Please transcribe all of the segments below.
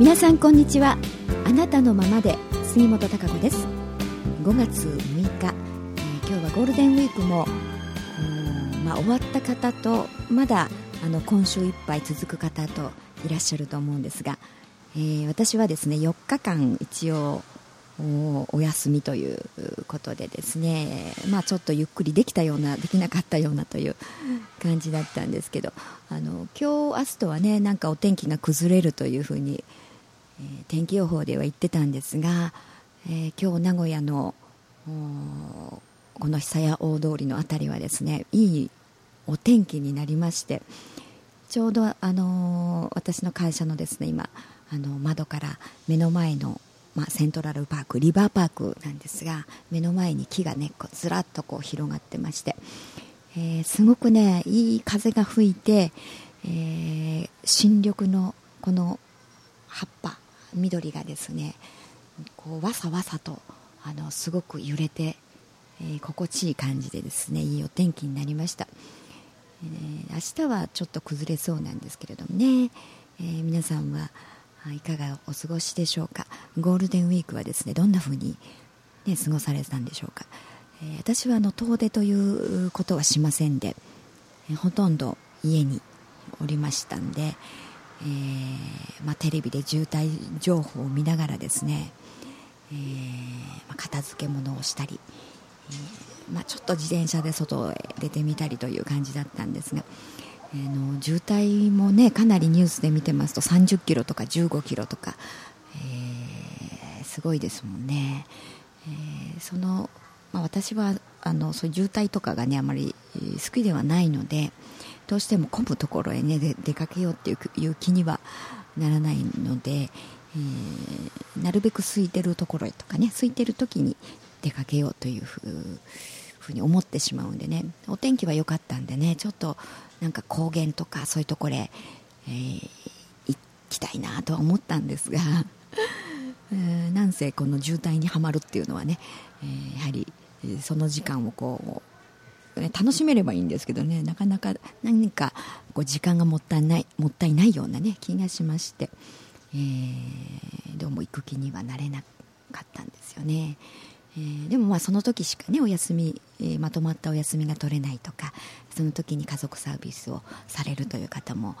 皆さんこんにちは。あなたのままで杉本孝子です。5月6日、えー、今日はゴールデンウィークも、まあ、終わった方とまだあの今週いっぱい続く方といらっしゃると思うんですが、えー、私はですね4日間一応お休みということでですね、まあ、ちょっとゆっくりできたようなできなかったようなという感じだったんですけどあの今日、明日とはねなんかお天気が崩れるというふうに、えー、天気予報では言ってたんですが、えー、今日名古屋のこの久屋大通りの辺りはですねいいお天気になりましてちょうど、あのー、私の会社のですね今あの窓から目の前のまあ、セントラルパークリバーパークなんですが目の前に木がねずらっとこう広がってまして、えー、すごくねいい風が吹いて、えー、新緑のこの葉っぱ緑がですねこうわさわさとあのすごく揺れて、えー、心地いい感じでですねいいお天気になりました、えー、明日はちょっと崩れそうなんですけれどもね、えー、皆さんはいかがお過ごしでしょうか？ゴールデンウィークはですねどんな風に、ね、過ごされたんでしょうか、えー、私はあの遠出ということはしませんで、えー、ほとんど家におりましたんで、えー、まあ、テレビで渋滞情報を見ながらですね、えまあ、片付け物をしたり、えまあ、ちょっと自転車で外へ出てみたりという感じだったんですが、あの渋滞もねかなりニュースで見てますと30キロとか15キロとか、えー、すごいですもんね、えー、その、まあ、私はあのそういう渋滞とかがねあまり好きではないのでどうしても混むところへね出かけようっていう気にはならないので、えー、なるべく空いてるところへとかね空いてる時に出かけようというふうふうに思ってしまうんでね。お天気は良かったんでねちょっとなんか高原とかそういうところへ、えー、行きたいなとは思ったんですが、えー、なんせこの渋滞にはまるっていうのはね、えー、やはりその時間をこう楽しめればいいんですけどねなかなか何かこう時間がもったいないもったいないようなね気がしまして、えー、どうも行く気にはなれなかったんですよね。えー、でもまあその時しかねお休み、えー、まとまったお休みが取れないとかその時に家族サービスをされるという方も、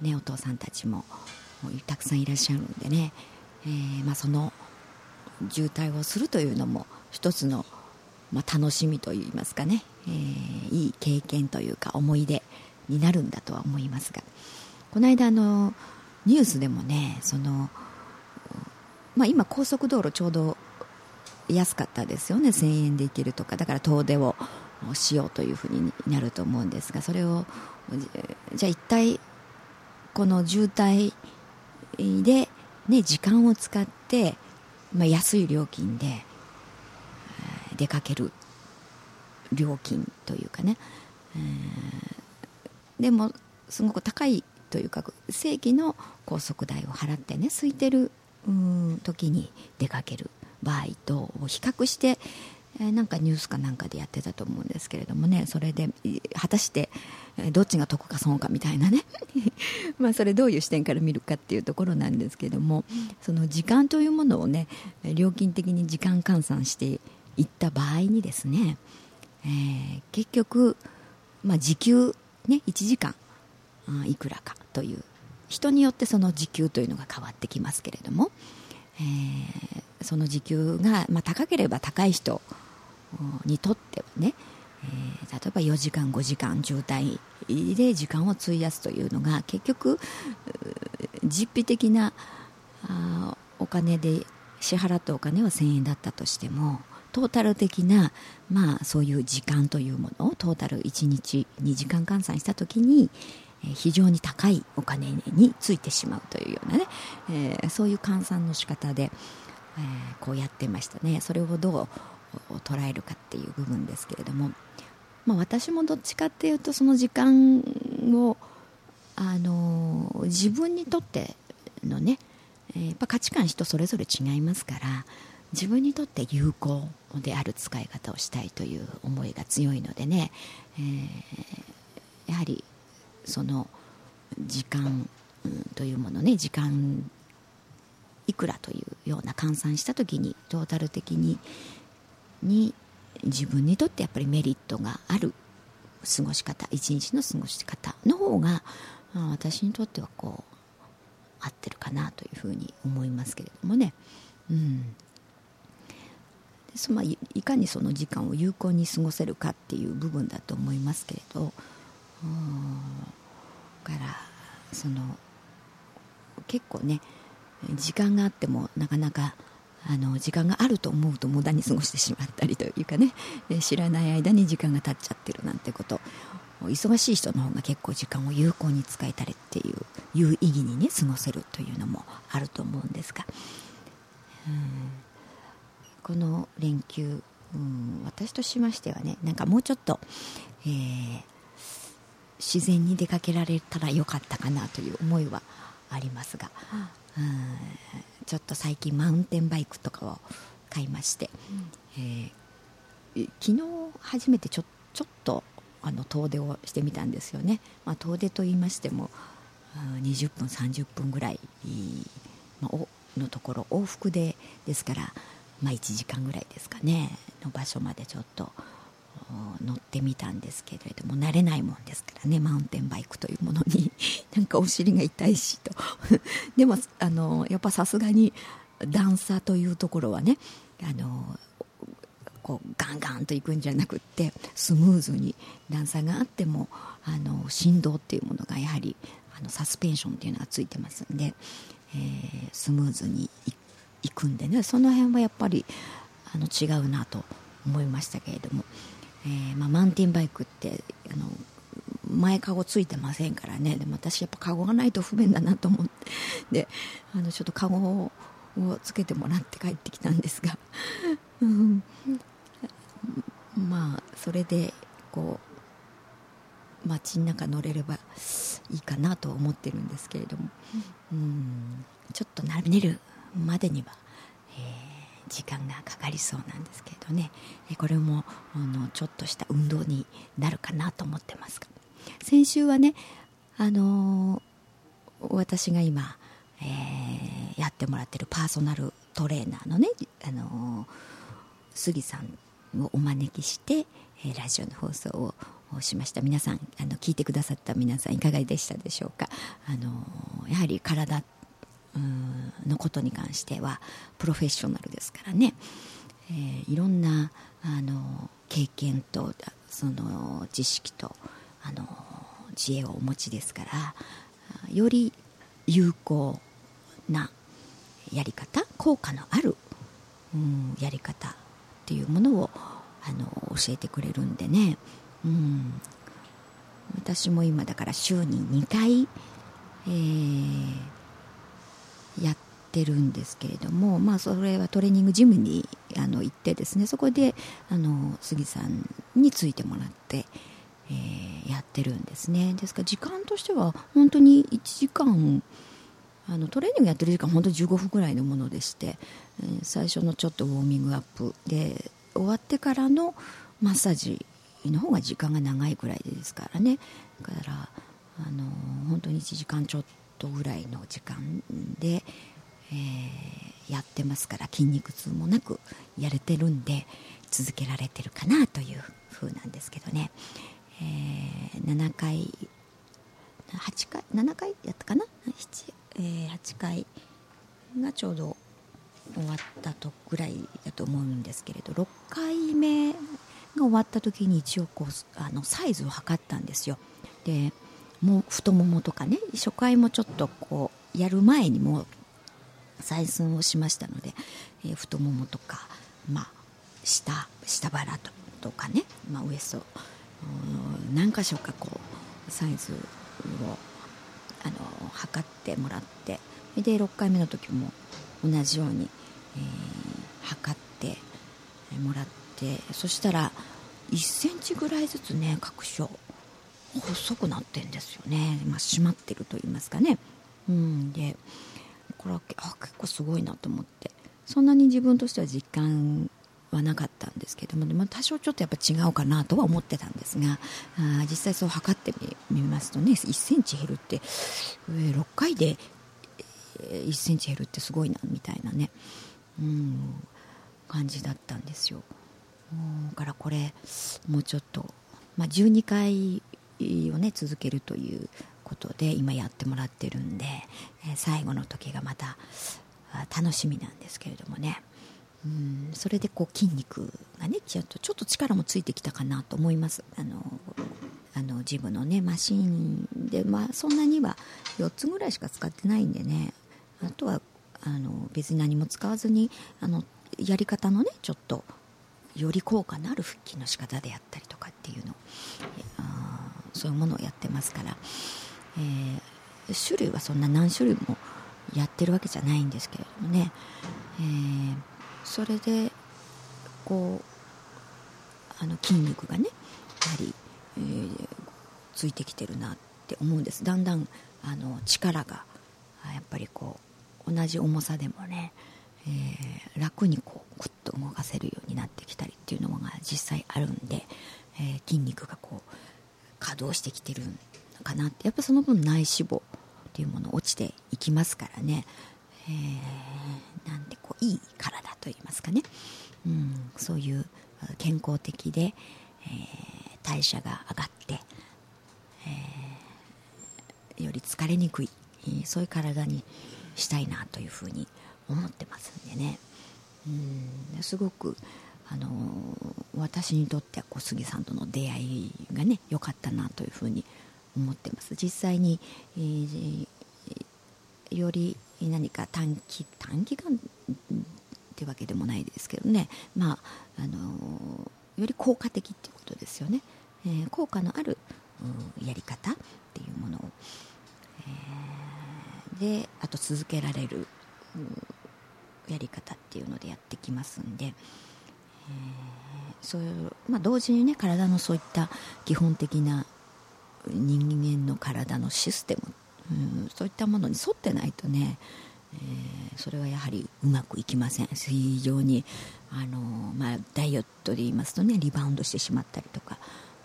ね、お父さんたちもたくさんいらっしゃるんでね、えー、まあ、その渋滞をするというのも一つの、まあ、楽しみといいますかね、えいい経験というか思い出になるんだとは思いますが。この間あのニュースでもねその、まあ、今高速道路ちょうど安かったですよね。1000円で行けるとか。だから遠出をしようというふうになると思うんですがそれをじゃあ一体この渋滞で、ね、時間を使って、まあ、安い料金で出かける料金というかね、でもすごく高いというか正規の高速代を払ってね空いてる時に出かける場合と比較して、えー、なんかニュースかなんかでやってたと思うんですけれどもねそれで果たしてどっちが得か損かみたいなね。まあそれどういう視点から見るかっていうところなんですけどもその時間というものをね料金的に時間換算していった場合にですね、えー、結局、まあ、時給、ね、1時間いくらかという人によってその時給というのが変わってきますけれども、えー、その時給が、まあ、高ければ高い人にとってはね、えー、例えば4時間5時間渋滞で時間を費やすというのが結局実費的なあお金で支払ったお金は1000円だったとしてもトータル的な、まあ、そういう時間というものをトータル1日2時間換算した時に非常に高いお金についてしまうというようなね、えー、そういう換算の仕方で、えー、こうやってましたね。それをどう捉えるかっていう部分ですけれども、まあ、私もどっちかっていうとその時間を、あのー、自分にとってのね、えー、やっぱ価値観人それぞれ違いますから自分にとって有効である使い方をしたいという思いが強いのでね、えー、やはりその時間というものね時間いくらというような換算した時にトータル的にに自分にとってやっぱりメリットがある過ごし方一日の過ごし方の方が私にとってはこう合ってるかなというふうに思いますけれどもね。うんまあ、いかにその時間を有効に過ごせるかっていう部分だと思いますけれどからその結構ね時間があってもなかなかあの時間があると思うと無駄に過ごしてしまったりというかね 知らない間に時間が経っちゃってるなんてこと忙しい人の方が結構時間を有効に使えたりっていう有意義にね過ごせるというのもあると思うんですがこの連休うん私としましてはねなんかもうちょっと、えー、自然に出かけられたらよかったかなという思いはありますが、うん、ちょっと最近マウンテンバイクとかを買いまして、うん、えー、昨日初めてちょちょっとあの遠出をしてみたんですよね、まあ、遠出と言いましても20分30分ぐらい、まあ、のところ往復でですから、まあ、1時間ぐらいですかねの場所までちょっと乗ってみたんですけれども慣れないもんですからねマウンテンバイクというものに なんかお尻が痛いしと。でもあのやっぱさすがに段差というところはねあのこうガンガンといくんじゃなくってスムーズに段差があってもあの振動っていうものがやはりあのサスペンションっていうのがついてますんで、えー、スムーズにいくんでね。その辺はやっぱりあの違うなと思いましたけれども、えー、まあ、マウンテンバイクってあの前かごついてませんからね。でも私やっぱかごがないと不便だなと思って。であのちょっとかごをつけてもらって帰ってきたんですが、うん、まあそれでこう街の中乗れればいいかなと思ってるんですけれども、うん、ちょっと慣れるまでには、えー、時間がかかりそうなんですけどね。これもあのちょっとした運動になるかなと思ってますが。先週はね、あのー、私が今、えー、やってもらってるパーソナルトレーナーのね、あの杉さんをお招きして、えラジオの放送をしました。皆さんあの聞いてくださった皆さんいかがでしたでしょうか？あのやはり体のことに関してはプロフェッショナルですからね、えー、いろんなあの経験とその知識とあの知恵をお持ちですからより有効なやり方効果のある、うん、やり方っていうものをあの教えてくれるんでね、うん、私も今だから週に2回、えー、やってるんですけれども、まあ、それはトレーニングジムにあの行ってですねそこであの杉さんについてもらって、えー、やってるんですね。ですから時間としては本当に1時間あのトレーニングやってる時間本当に15分ぐらいのものでして、えー、最初のちょっとウォーミングアップで終わってからのマッサージの方が時間が長いぐらいですからね。だからあの本当に1時間ちょっとぐらいの時間で、えー、やってますから筋肉痛もなくやれてるんで続けられてるかなという風なんですけどね、えー、7回8回7回やったかな、えー、8回がちょうど終わったとぐらいだと思うんですけれど6回目が終わった時に一応こうあのサイズを測ったんですよ。でも太ももとかね初回もちょっとこうやる前にも採寸をしましたので、えー、太ももとか、まあ、下下腹ととかね、まあ、ウエスト何箇所かこうサイズをあの測ってもらってで6回目の時も同じように、えー、測ってもらってそしたら1センチぐらいずつね各所細くなってんですよね、まあ、締まってると言いますかね、うん、でこれはあ結構すごいなと思って。そんなに自分としては実感はなかったんですけども、まあ、多少ちょっとやっぱ違うかなとは思ってたんですがあ実際そう測ってみますとね1センチ減るって、えー、6回で1センチ減るってすごいなみたいなね、うん、感じだったんですよ。だからこれもうちょっと、まあ、12回をね続けるということで今やってもらってるんで、え、最後の時がまた楽しみなんですけれどもね。うんそれでこう筋肉がねちょっとちょっと力もついてきたかなと思います。あのあのジムのねマシンで、まあ、そんなには4つぐらいしか使ってないんでね。あとはあの別に何も使わずにあのやり方のねちょっとより効果のある腹筋の仕方であったりとかっていうのそういうものをやってますから、えー、種類はそんな何種類もやってるわけじゃないんですけれどもね、えー、それでこうあの筋肉がねやはり、えー、ついてきてるなって思うんです。だんだんあの力がやっぱりこう同じ重さでもね、えー、楽にこうクッと動かせるようになってきたりっていうのが実際あるんで、えー、筋肉がこう稼働してきてるのかなって。やっぱその分内脂肪っていうもの落ちていきますからね、えー、なんてこういい体といいますかね、うん、そういう健康的で、えー、代謝が上がって、えー、より疲れにくいそういう体にしたいなというふうに思ってますんでね。うんすごくあの私にとっては小杉さんとの出会いがね良かったなというふうに思ってます。実際に、えー、より何か短期短期間ってわけでもないですけどね。まああのより効果的っていうことですよね、えー、効果のあるうんやり方っていうものを、えー、であと続けられるうんやり方っていうのでやってきますんで、そういう、まあ、同時にね体のそういった基本的な人間の体のシステム、うん、そういったものに沿ってないとね、えー、それはやはりうまくいきません。非常にあの、まあ、ダイエットで言いますとねリバウンドしてしまったりとか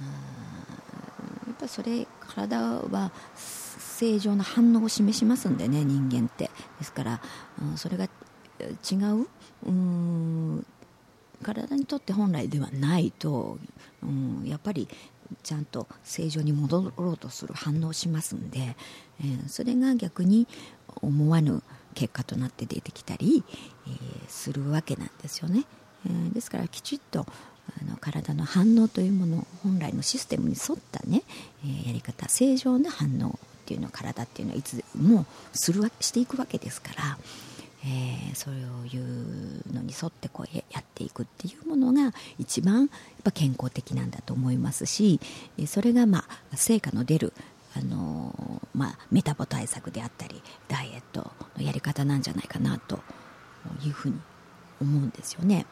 やっぱそれ体は正常な反応を示しますんでね人間って。ですから、うん、それが違ううん体にとって本来ではないと、うん、やっぱりちゃんと正常に戻ろうとする反応しますんで、えー、それが逆に思わぬ結果となって出てきたり、えー、するわけなんですよね、えー、ですからきちっとあの体の反応というもの本来のシステムに沿ったね、えやり方正常な反応っていうのを体っていうのはいつもするわしていくわけですから、えー、そういうのに沿ってこうやっていくっていうものが一番やっぱ健康的なんだと思いますしそれがまあ成果の出るあのまあ、メタボ対策であったりダイエットのやり方なんじゃないかなというふうに思うんですよね。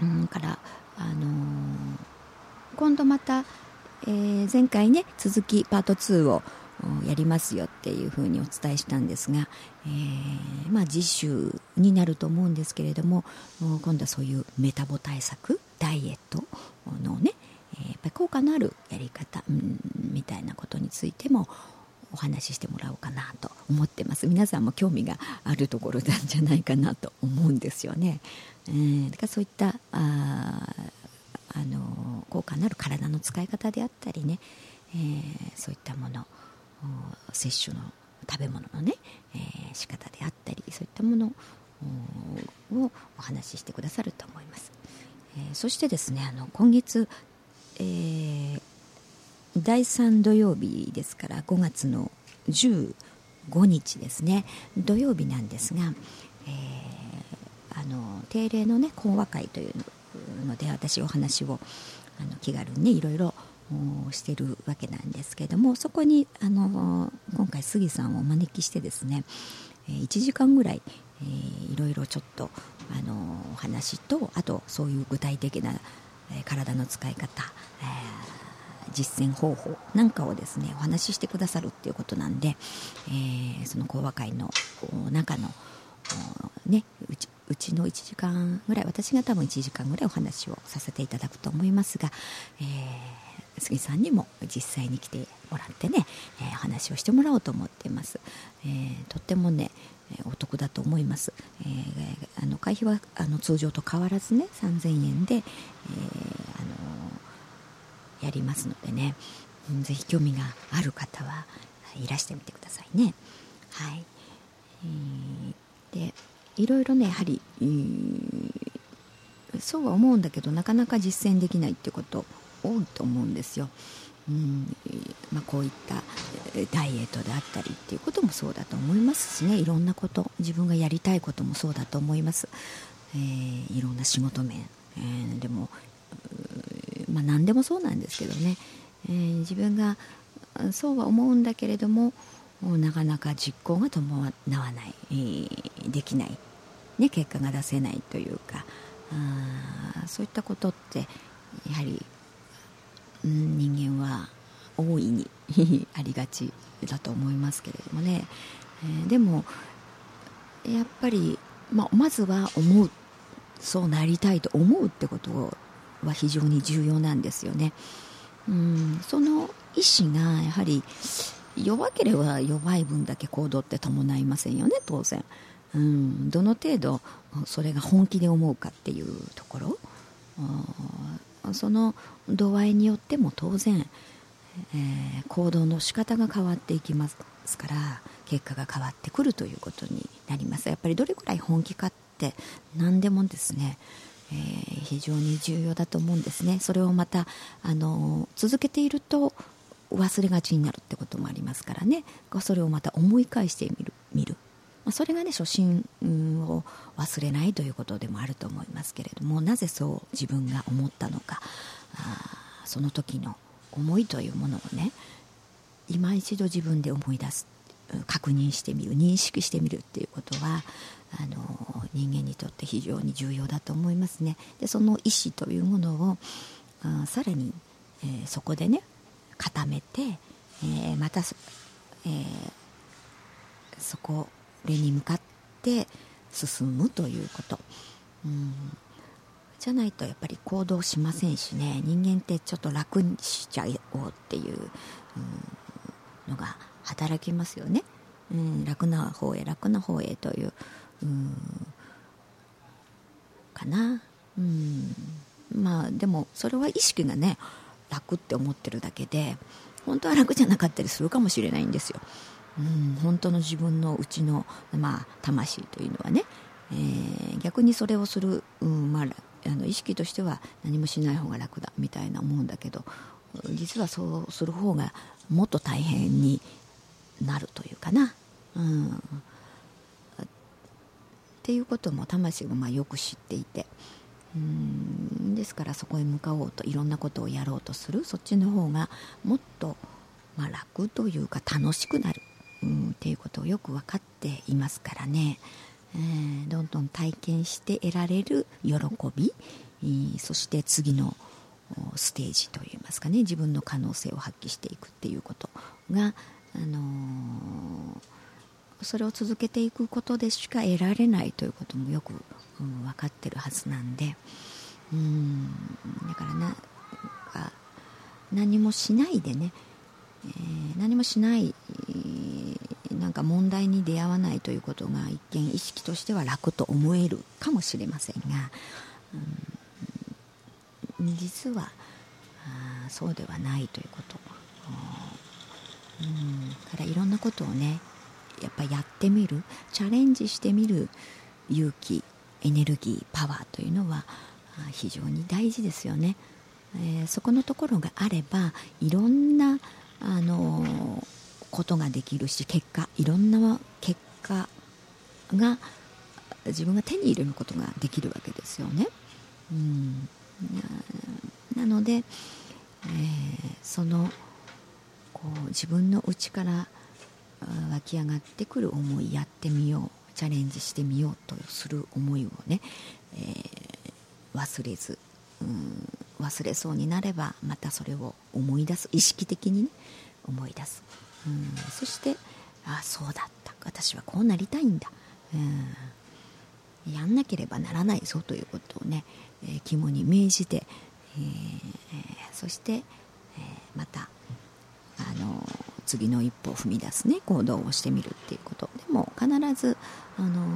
うんからあのー、今度また、えー、前回ね続きパート2をやりますよっていうふうにお伝えしたんですが、えー、まあ、次週になると思うんですけれども今度はそういうメタボ対策ダイエットのね、えやっぱり効果のあるやり方、うん、みたいなことについてもお話ししてもらおうかなと思ってます。皆さんも興味があるところなんじゃないかなと思うんですよね、えー、だからそういったああの効果のある体の使い方であったりね、えー、そういったもの摂取の食べ物のね、えー、仕方であったりそういったものをお話ししてくださると思います、えー、そしてですねあの今月、えー、第3土曜日ですから5月の15日ですね土曜日なんですが、えー、あの定例のね講話会というので私お話をあの気軽にねいろいろしてるわけなんですけどもそこにあの今回杉さんをお招きしてですね1時間ぐらい、えー、いろいろちょっとあのお話とあとそういう具体的な、体の使い方、えー、実践方法なんかをですねお話ししてくださるっていうことなんで、えー、その講話会の中のねうちうちの1時間ぐらい私が多分1時間ぐらいお話をさせていただくと思いますが、えー杉さんにも実際に来てもらってね、えー、話をしてもらおうと思っています、えー、とってもねお得だと思います、えー、あの会費はあの通常と変わらずね3000円で、えー、あのやりますのでね、うん、ぜひ興味がある方はいらしてみてくださいね。はい、えー、でいろいろねやはり、えー、そうは思うんだけどなかなか実践できないってこと多いと思うんですよ。うん。まあ、こういったダイエットであったりっていうこともそうだと思いますしね。いろんなこと自分がやりたいこともそうだと思います、えー、いろんな仕事面、えー、でも、まあ、何でもそうなんですけどね、えー、自分がそうは思うんだけれどもなかなか実行が伴わない、えー、できない、ね、結果が出せないというか。あそういったことってやはり人間は大いに ありがちだと思いますけれどもね、えー、でもやっぱり、まあ、まずは思うそうなりたいと思うってことは非常に重要なんですよね。うんその意志がやはり弱ければ弱い分だけ行動って伴いませんよね当然、うん、どの程度それが本気で思うかっていうところ。その度合いによっても当然、えー、行動の仕方が変わっていきますから結果が変わってくるということになります。やっぱりどれくらい本気かって何でもですね、えー、非常に重要だと思うんですね。それをまたあの続けていると忘れがちになるってこともありますからね。それをまた思い返してみる見る。まそれがね初心を忘れないということでもあると思いますけれどもなぜそう自分が思ったのかあその時の思いというものをね今一度自分で思い出す確認してみる認識してみるっていうことはあの人間にとって非常に重要だと思いますね。でその意思というものをあさらに、えー、そこでね固めて、えー、また、えー、そこれに向かって進むということ、うん、じゃないとやっぱり行動しませんしね。人間ってちょっと楽にしちゃおうっていう、うん、のが働きますよね、うん、楽な方へ楽な方へという、うん、かな、うん、まあでもそれは意識がね楽って思ってるだけで本当は楽じゃなかったりするかもしれないんですよ。うん、本当の自分のうちの、まあ、魂というのはね、えー、逆にそれをする、うんまあ、あの意識としては何もしない方が楽だみたいな思うんだけど実はそうする方がもっと大変になるというかな。うん。っていうことも魂がまあよく知っていて。うん。ですからそこへ向かおうといろんなことをやろうとする。そっちの方がもっとまあ楽というか楽しくなる。うん、っていうことをよく分かっていますからね、えー、どんどん体験して得られる喜び、えー、そして次のステージといいますかね。自分の可能性を発揮していくっていうことが、あのー、それを続けていくことでしか得られないということもよく、うん、分かってるはずなんで。うんだからな何もしないでね、えー、何もしないなんか問題に出会わないということが一見意識としては楽と思えるかもしれませんが、うん、実はあそうではないということ、うん、からいろんなことをねやっぱやってみるチャレンジしてみる勇気エネルギーパワーというのは非常に大事ですよね、えー、そこのところがあればいろんなあのーことができるし結果いろんな結果が自分が手に入れることができるわけですよね。うんなので、えー、そのこう自分の内から湧き上がってくる思いやってみようチャレンジしてみようとする思いをね、えー、忘れず、うん、忘れそうになればまたそれを思い出す意識的にね思い出す。うん、そしてあそうだった。私はこうなりたいんだ、うん、やんなければならないぞということをね、えー、肝に銘じて、えー、そして、えー、またあの次の一歩を踏み出すね行動をしてみるっていうこと。でも必ずあの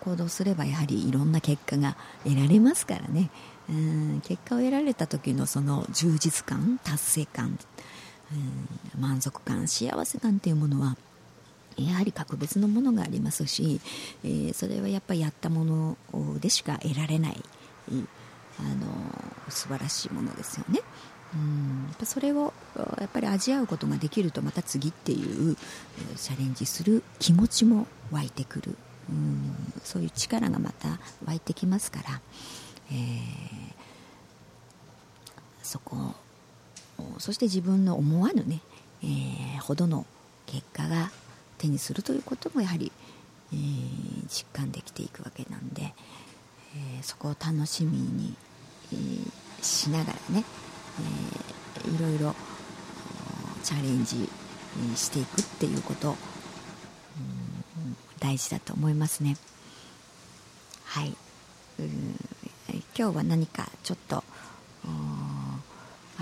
行動すればやはりいろんな結果が得られますからね。うん。結果を得られた時のその充実感達成感うん満足感幸せ感っていうものはやはり格別のものがありますし、えー、それはやっぱりやったものでしか得られないあの素晴らしいものですよね。うんそれをやっぱり味わうことができるとまた次っていうチャレンジする気持ちも湧いてくるうんそういう力がまた湧いてきますから、えー、そこそして自分の思わぬね、えー、ほどの結果が手にするということもやはり、えー、実感できていくわけなんで、えー、そこを楽しみに、えー、しながらね、えー、いろいろチャレンジしていくっていうこと、うん、大事だと思いますね。はい、うん今日は何かちょっと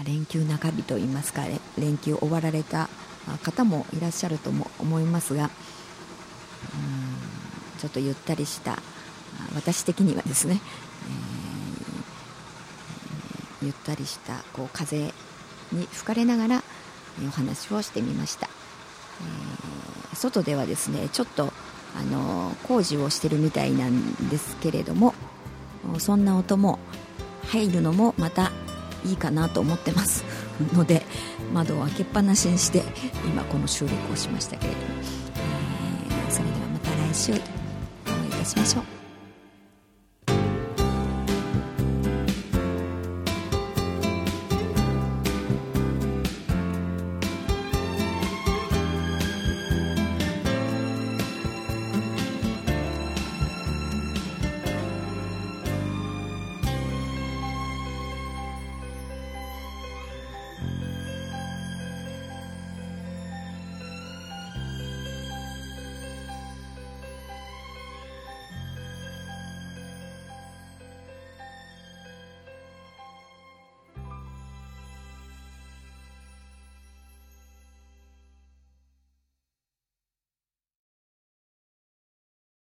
連休中日といいますか連休終わられた方もいらっしゃるとも思いますがうんちょっとゆったりした私的にはですね、えー、ゆったりしたこう風に吹かれながらお話をしてみました、えー、外ではですねちょっとあの工事をしてるみたいなんですけれどもそんな音も入るのもまたいいかなと思ってます。ので窓を開けっぱなしにして今この収録をしましたけれども、えー、それではまた来週お会いいたしましょう。